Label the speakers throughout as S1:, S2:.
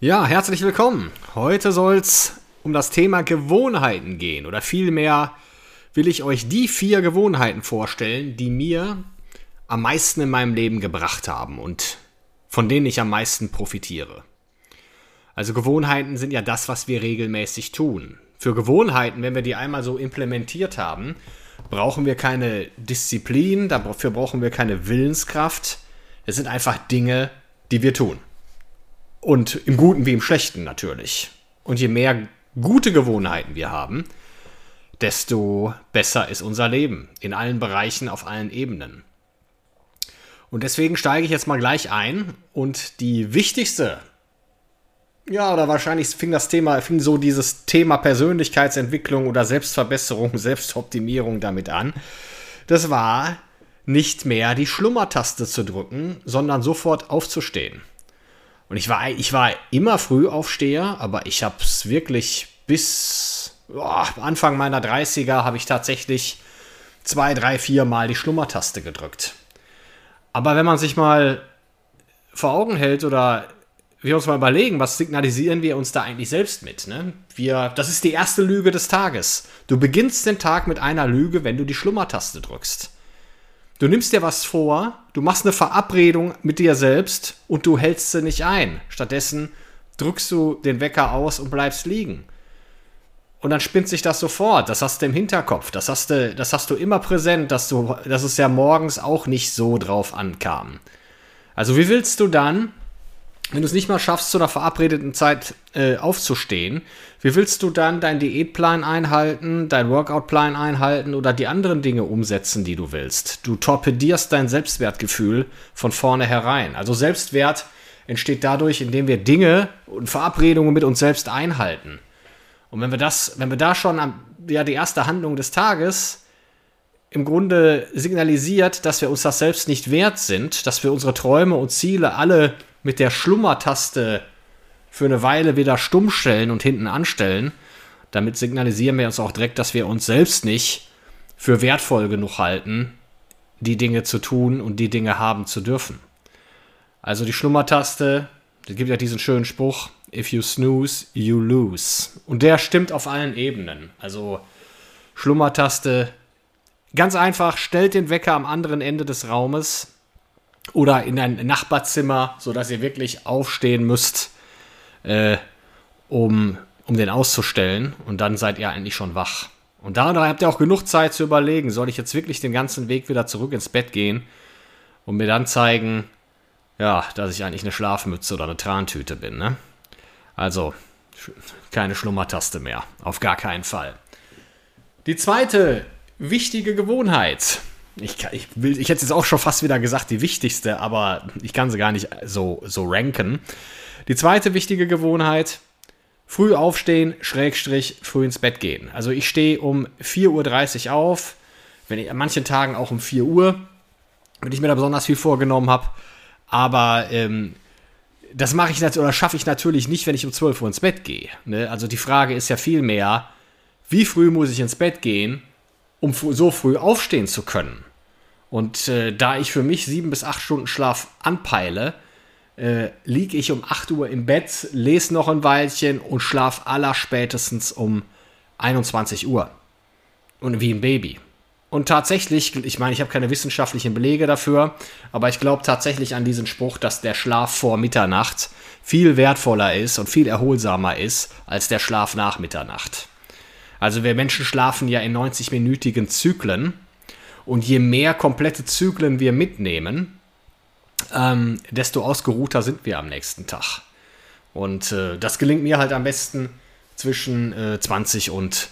S1: Ja, herzlich willkommen. Heute soll es um das Thema Gewohnheiten gehen oder vielmehr will ich euch die vier Gewohnheiten vorstellen, die mir am meisten in meinem Leben gebracht haben und von denen ich am meisten profitiere. Also Gewohnheiten sind ja das, was wir regelmäßig tun. Für Gewohnheiten, wenn wir die einmal so implementiert haben, brauchen wir keine Disziplin, dafür brauchen wir keine Willenskraft. Es sind einfach Dinge, die wir tun. Und im Guten wie im Schlechten natürlich. Und je mehr gute Gewohnheiten wir haben, desto besser ist unser Leben. In allen Bereichen, auf allen Ebenen. Und deswegen steige ich jetzt mal gleich ein. Und die wichtigste, ja, oder wahrscheinlich fing das Thema, fing so dieses Thema Persönlichkeitsentwicklung oder Selbstverbesserung, Selbstoptimierung damit an. Das war nicht mehr die Schlummertaste zu drücken, sondern sofort aufzustehen. Und ich war, ich war immer Frühaufsteher, aber ich habe es wirklich bis oh, Anfang meiner 30er habe ich tatsächlich zwei, drei, vier Mal die Schlummertaste gedrückt. Aber wenn man sich mal vor Augen hält oder wir uns mal überlegen, was signalisieren wir uns da eigentlich selbst mit? Ne? Wir, das ist die erste Lüge des Tages. Du beginnst den Tag mit einer Lüge, wenn du die Schlummertaste drückst. Du nimmst dir was vor, du machst eine Verabredung mit dir selbst und du hältst sie nicht ein. Stattdessen drückst du den Wecker aus und bleibst liegen. Und dann spinnt sich das sofort. Das hast du im Hinterkopf. Das hast du, das hast du immer präsent, dass, du, dass es ja morgens auch nicht so drauf ankam. Also wie willst du dann wenn du es nicht mal schaffst, zu einer verabredeten Zeit äh, aufzustehen, wie willst du dann deinen Diätplan einhalten, deinen Workoutplan einhalten oder die anderen Dinge umsetzen, die du willst? Du torpedierst dein Selbstwertgefühl von vornherein. Also Selbstwert entsteht dadurch, indem wir Dinge und Verabredungen mit uns selbst einhalten. Und wenn wir das, wenn wir da schon am, ja, die erste Handlung des Tages im Grunde signalisiert, dass wir uns das selbst nicht wert sind, dass wir unsere Träume und Ziele alle mit der Schlummertaste für eine Weile wieder stumm stellen und hinten anstellen. Damit signalisieren wir uns auch direkt, dass wir uns selbst nicht für wertvoll genug halten, die Dinge zu tun und die Dinge haben zu dürfen. Also die Schlummertaste, es gibt ja diesen schönen Spruch, if you snooze, you lose. Und der stimmt auf allen Ebenen. Also Schlummertaste, ganz einfach, stellt den Wecker am anderen Ende des Raumes oder in ein Nachbarzimmer, sodass ihr wirklich aufstehen müsst, äh, um, um den auszustellen. Und dann seid ihr eigentlich schon wach. Und da, habt ihr auch genug Zeit zu überlegen, soll ich jetzt wirklich den ganzen Weg wieder zurück ins Bett gehen und mir dann zeigen, ja, dass ich eigentlich eine Schlafmütze oder eine Trantüte bin, ne? Also, keine Schlummertaste mehr. Auf gar keinen Fall. Die zweite wichtige Gewohnheit, ich, ich, will, ich hätte jetzt auch schon fast wieder gesagt, die wichtigste, aber ich kann sie gar nicht so, so ranken. Die zweite wichtige Gewohnheit, früh aufstehen, Schrägstrich, früh ins Bett gehen. Also ich stehe um 4.30 Uhr auf, wenn ich an manchen Tagen auch um 4 Uhr, wenn ich mir da besonders viel vorgenommen habe. Aber ähm, das mache ich natürlich oder schaffe ich natürlich nicht, wenn ich um 12 Uhr ins Bett gehe. Ne? Also die Frage ist ja viel mehr, wie früh muss ich ins Bett gehen, um so früh aufstehen zu können. Und äh, da ich für mich sieben bis acht Stunden Schlaf anpeile, äh, liege ich um 8 Uhr im Bett, lese noch ein Weilchen und schlaf aller spätestens um 21 Uhr. Und wie ein Baby. Und tatsächlich, ich meine, ich habe keine wissenschaftlichen Belege dafür, aber ich glaube tatsächlich an diesen Spruch, dass der Schlaf vor Mitternacht viel wertvoller ist und viel erholsamer ist als der Schlaf nach Mitternacht. Also wir Menschen schlafen ja in 90-minütigen Zyklen. Und je mehr komplette Zyklen wir mitnehmen, ähm, desto ausgeruhter sind wir am nächsten Tag. Und äh, das gelingt mir halt am besten zwischen äh, 20 und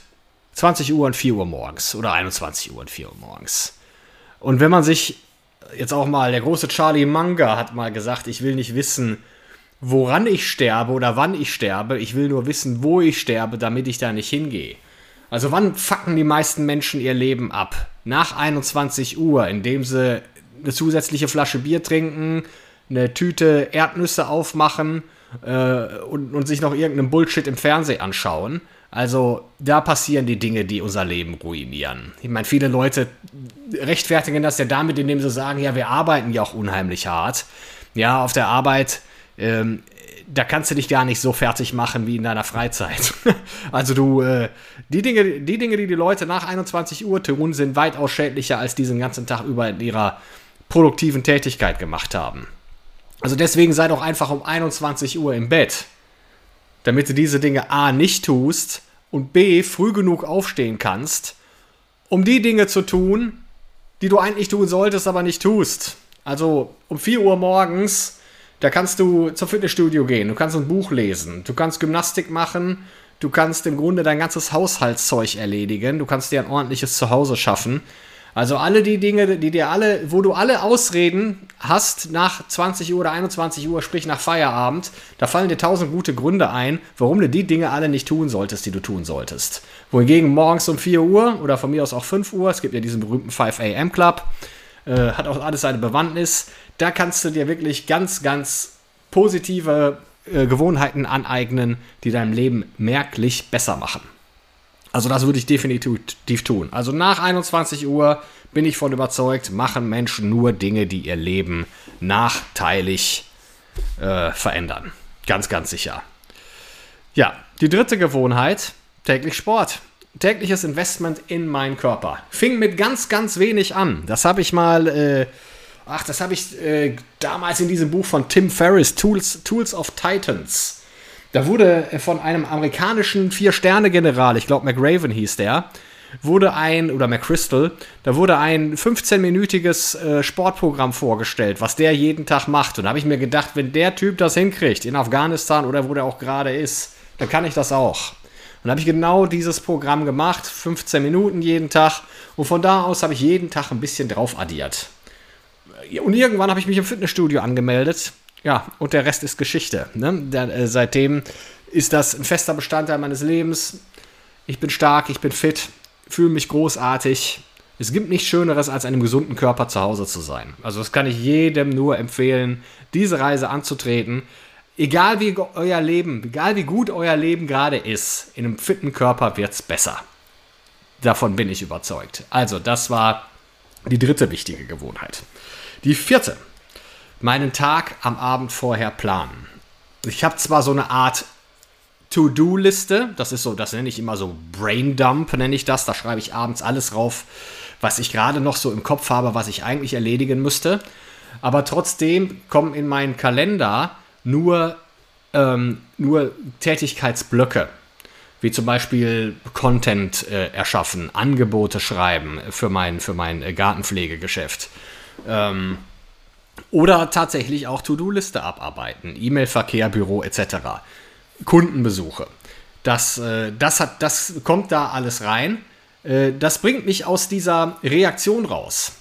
S1: 20 Uhr und 4 Uhr morgens oder 21 Uhr und 4 Uhr morgens. Und wenn man sich jetzt auch mal, der große Charlie Munger hat mal gesagt, ich will nicht wissen, woran ich sterbe oder wann ich sterbe. Ich will nur wissen, wo ich sterbe, damit ich da nicht hingehe. Also wann fucken die meisten Menschen ihr Leben ab? Nach 21 Uhr, indem sie eine zusätzliche Flasche Bier trinken, eine Tüte Erdnüsse aufmachen äh, und, und sich noch irgendeinen Bullshit im Fernsehen anschauen. Also da passieren die Dinge, die unser Leben ruinieren. Ich meine, viele Leute rechtfertigen das ja damit, indem sie sagen, ja, wir arbeiten ja auch unheimlich hart. Ja, auf der Arbeit, ähm, da kannst du dich gar nicht so fertig machen wie in deiner Freizeit. also du, äh, die, Dinge, die Dinge, die die Leute nach 21 Uhr tun, sind weitaus schädlicher, als die den ganzen Tag über in ihrer produktiven Tätigkeit gemacht haben. Also deswegen sei doch einfach um 21 Uhr im Bett damit du diese Dinge A nicht tust und B früh genug aufstehen kannst, um die Dinge zu tun, die du eigentlich tun solltest, aber nicht tust. Also um 4 Uhr morgens, da kannst du zum Fitnessstudio gehen, du kannst ein Buch lesen, du kannst Gymnastik machen, du kannst im Grunde dein ganzes Haushaltszeug erledigen, du kannst dir ein ordentliches Zuhause schaffen. Also alle die Dinge, die dir alle, wo du alle Ausreden hast nach 20 Uhr oder 21 Uhr, sprich nach Feierabend, da fallen dir tausend gute Gründe ein, warum du die Dinge alle nicht tun solltest, die du tun solltest. Wohingegen morgens um 4 Uhr oder von mir aus auch 5 Uhr, es gibt ja diesen berühmten 5 AM Club, äh, hat auch alles seine Bewandtnis, da kannst du dir wirklich ganz, ganz positive äh, Gewohnheiten aneignen, die dein Leben merklich besser machen. Also das würde ich definitiv tun. Also nach 21 Uhr bin ich von überzeugt, machen Menschen nur Dinge, die ihr Leben nachteilig äh, verändern. Ganz, ganz sicher. Ja, die dritte Gewohnheit, täglich Sport. Tägliches Investment in meinen Körper. Fing mit ganz, ganz wenig an. Das habe ich mal, äh, ach, das habe ich äh, damals in diesem Buch von Tim Ferriss, Tools, Tools of Titans da wurde von einem amerikanischen Vier-Sterne-General, ich glaube McRaven hieß der, wurde ein, oder McChrystal, da wurde ein 15-minütiges äh, Sportprogramm vorgestellt, was der jeden Tag macht. Und da habe ich mir gedacht, wenn der Typ das hinkriegt, in Afghanistan oder wo der auch gerade ist, dann kann ich das auch. Und da habe ich genau dieses Programm gemacht, 15 Minuten jeden Tag. Und von da aus habe ich jeden Tag ein bisschen drauf addiert. Und irgendwann habe ich mich im Fitnessstudio angemeldet ja, und der Rest ist Geschichte. Ne? Der, äh, seitdem ist das ein fester Bestandteil meines Lebens. Ich bin stark, ich bin fit, fühle mich großartig. Es gibt nichts Schöneres, als einem gesunden Körper zu Hause zu sein. Also das kann ich jedem nur empfehlen, diese Reise anzutreten. Egal wie euer Leben, egal wie gut euer Leben gerade ist, in einem fitten Körper wird es besser. Davon bin ich überzeugt. Also das war die dritte wichtige Gewohnheit. Die vierte meinen Tag am Abend vorher planen. Ich habe zwar so eine Art To-Do-Liste, das ist so, das nenne ich immer so Brain-Dump, nenne ich das. Da schreibe ich abends alles rauf, was ich gerade noch so im Kopf habe, was ich eigentlich erledigen müsste. Aber trotzdem kommen in meinen Kalender nur, ähm, nur Tätigkeitsblöcke, wie zum Beispiel Content äh, erschaffen, Angebote schreiben für mein, für mein äh, Gartenpflegegeschäft. Ähm, oder tatsächlich auch To-Do-Liste abarbeiten, E-Mail-Verkehr, Büro etc. Kundenbesuche. Das, äh, das, hat, das kommt da alles rein. Äh, das bringt mich aus dieser Reaktion raus.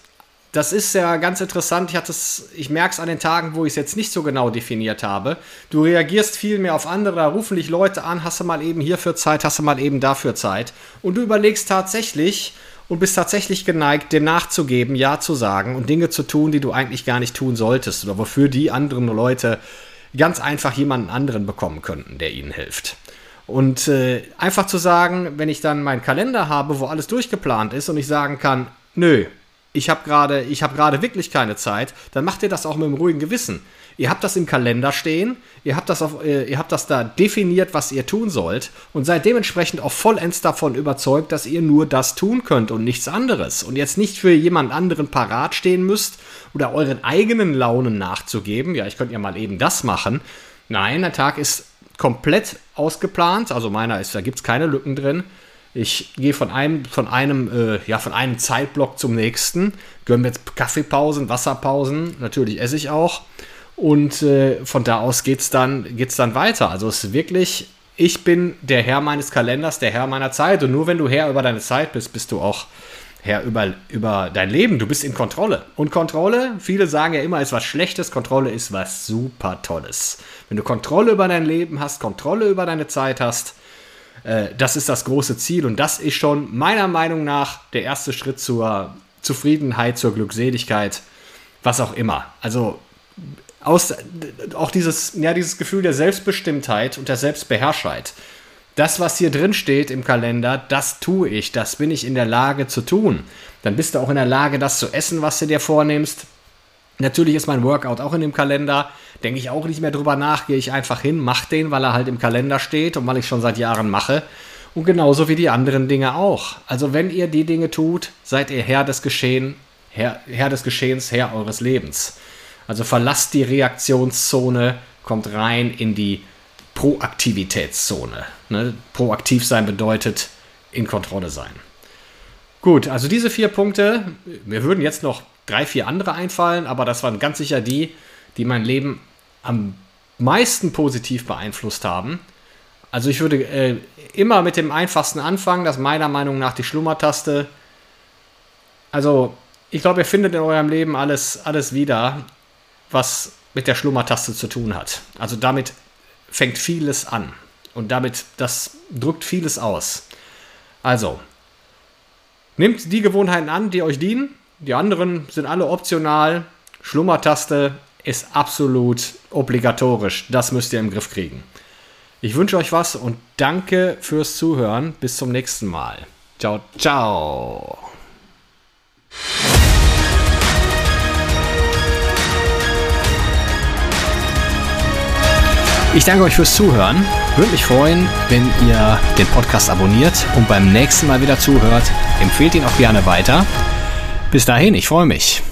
S1: Das ist ja ganz interessant. Ich, ich merke es an den Tagen, wo ich es jetzt nicht so genau definiert habe. Du reagierst viel mehr auf andere, rufen dich Leute an, hast du mal eben hierfür Zeit, hast du mal eben dafür Zeit. Und du überlegst tatsächlich, und bist tatsächlich geneigt, dem nachzugeben, Ja zu sagen und Dinge zu tun, die du eigentlich gar nicht tun solltest oder wofür die anderen Leute ganz einfach jemanden anderen bekommen könnten, der ihnen hilft. Und äh, einfach zu sagen, wenn ich dann meinen Kalender habe, wo alles durchgeplant ist und ich sagen kann, nö, ich habe gerade hab wirklich keine Zeit, dann macht ihr das auch mit einem ruhigen Gewissen. Ihr habt das im Kalender stehen, ihr habt das, auf, äh, ihr habt das da definiert, was ihr tun sollt und seid dementsprechend auch vollends davon überzeugt, dass ihr nur das tun könnt und nichts anderes. Und jetzt nicht für jemand anderen parat stehen müsst oder euren eigenen Launen nachzugeben. Ja, ich könnte ja mal eben das machen. Nein, der Tag ist komplett ausgeplant, also meiner ist, da gibt es keine Lücken drin. Ich gehe von einem, von einem, äh, ja, von einem Zeitblock zum nächsten, gönne jetzt Kaffeepausen, Wasserpausen, natürlich esse ich auch. Und äh, von da aus geht es dann, geht's dann weiter. Also es ist wirklich, ich bin der Herr meines Kalenders, der Herr meiner Zeit. Und nur wenn du Herr über deine Zeit bist, bist du auch Herr über, über dein Leben. Du bist in Kontrolle. Und Kontrolle, viele sagen ja immer, ist was Schlechtes. Kontrolle ist was super Tolles. Wenn du Kontrolle über dein Leben hast, Kontrolle über deine Zeit hast, äh, das ist das große Ziel. Und das ist schon meiner Meinung nach der erste Schritt zur Zufriedenheit, zur Glückseligkeit, was auch immer. Also aus, auch dieses, ja, dieses Gefühl der Selbstbestimmtheit und der Selbstbeherrschheit das, was hier drin steht im Kalender, das tue ich, das bin ich in der Lage zu tun. Dann bist du auch in der Lage, das zu essen, was du dir vornimmst. Natürlich ist mein Workout auch in dem Kalender. Denke ich auch nicht mehr drüber nach, gehe ich einfach hin, mache den, weil er halt im Kalender steht und weil ich schon seit Jahren mache. Und genauso wie die anderen Dinge auch. Also wenn ihr die Dinge tut, seid ihr Herr des Geschehen, Herr, Herr des Geschehens, Herr eures Lebens. Also verlasst die Reaktionszone, kommt rein in die Proaktivitätszone. Ne? Proaktiv sein bedeutet in Kontrolle sein. Gut, also diese vier Punkte, mir würden jetzt noch drei, vier andere einfallen, aber das waren ganz sicher die, die mein Leben am meisten positiv beeinflusst haben. Also ich würde äh, immer mit dem einfachsten anfangen, das meiner Meinung nach die Schlummertaste. Also ich glaube, ihr findet in eurem Leben alles, alles wieder, was mit der Schlummertaste zu tun hat. Also damit fängt vieles an. Und damit, das drückt vieles aus. Also, nehmt die Gewohnheiten an, die euch dienen. Die anderen sind alle optional. Schlummertaste ist absolut obligatorisch. Das müsst ihr im Griff kriegen. Ich wünsche euch was und danke fürs Zuhören. Bis zum nächsten Mal. Ciao, ciao. Ich danke euch fürs Zuhören. Würde mich freuen, wenn ihr den Podcast abonniert und beim nächsten Mal wieder zuhört. Empfehlt ihn auch gerne weiter. Bis dahin, ich freue mich.